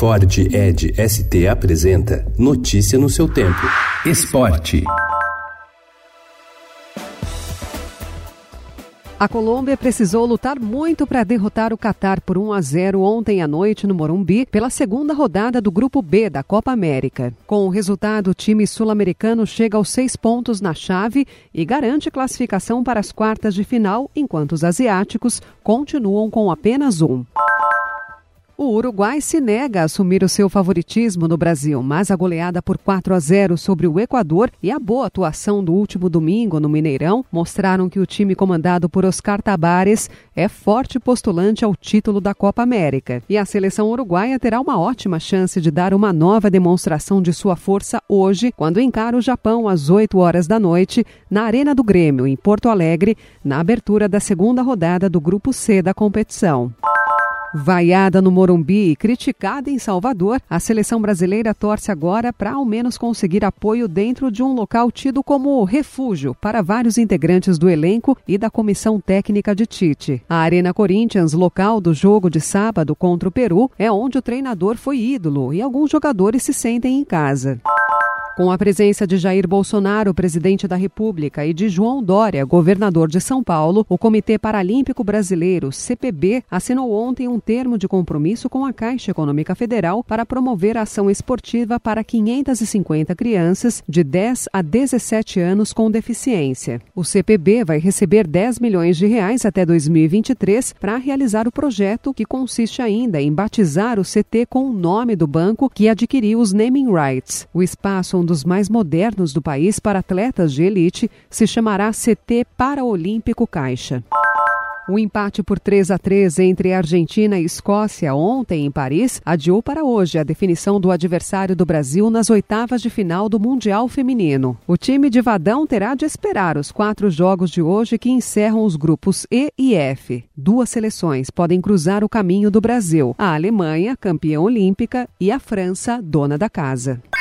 Ford Ed ST apresenta Notícia no seu tempo. Esporte. A Colômbia precisou lutar muito para derrotar o Catar por 1 a 0 ontem à noite no Morumbi pela segunda rodada do Grupo B da Copa América. Com o resultado, o time sul-americano chega aos seis pontos na chave e garante classificação para as quartas de final, enquanto os asiáticos continuam com apenas um. O Uruguai se nega a assumir o seu favoritismo no Brasil, mas a goleada por 4 a 0 sobre o Equador e a boa atuação do último domingo no Mineirão mostraram que o time comandado por Oscar Tabares é forte postulante ao título da Copa América. E a seleção uruguaia terá uma ótima chance de dar uma nova demonstração de sua força hoje, quando encara o Japão às 8 horas da noite, na Arena do Grêmio, em Porto Alegre, na abertura da segunda rodada do Grupo C da competição. Vaiada no Morumbi e criticada em Salvador, a seleção brasileira torce agora para ao menos conseguir apoio dentro de um local tido como refúgio para vários integrantes do elenco e da comissão técnica de Tite. A Arena Corinthians, local do jogo de sábado contra o Peru, é onde o treinador foi ídolo e alguns jogadores se sentem em casa. Com a presença de Jair Bolsonaro, presidente da República, e de João Dória, governador de São Paulo, o Comitê Paralímpico Brasileiro, CPB, assinou ontem um termo de compromisso com a Caixa Econômica Federal para promover a ação esportiva para 550 crianças de 10 a 17 anos com deficiência. O CPB vai receber 10 milhões de reais até 2023 para realizar o projeto, que consiste ainda em batizar o CT com o nome do banco que adquiriu os naming rights. O espaço onde dos mais modernos do país para atletas de elite, se chamará CT Paraolímpico Caixa. O empate por 3 a 3 entre Argentina e Escócia ontem em Paris adiou para hoje a definição do adversário do Brasil nas oitavas de final do Mundial Feminino. O time de Vadão terá de esperar os quatro jogos de hoje que encerram os grupos E e F. Duas seleções podem cruzar o caminho do Brasil: a Alemanha, campeã olímpica, e a França, dona da casa.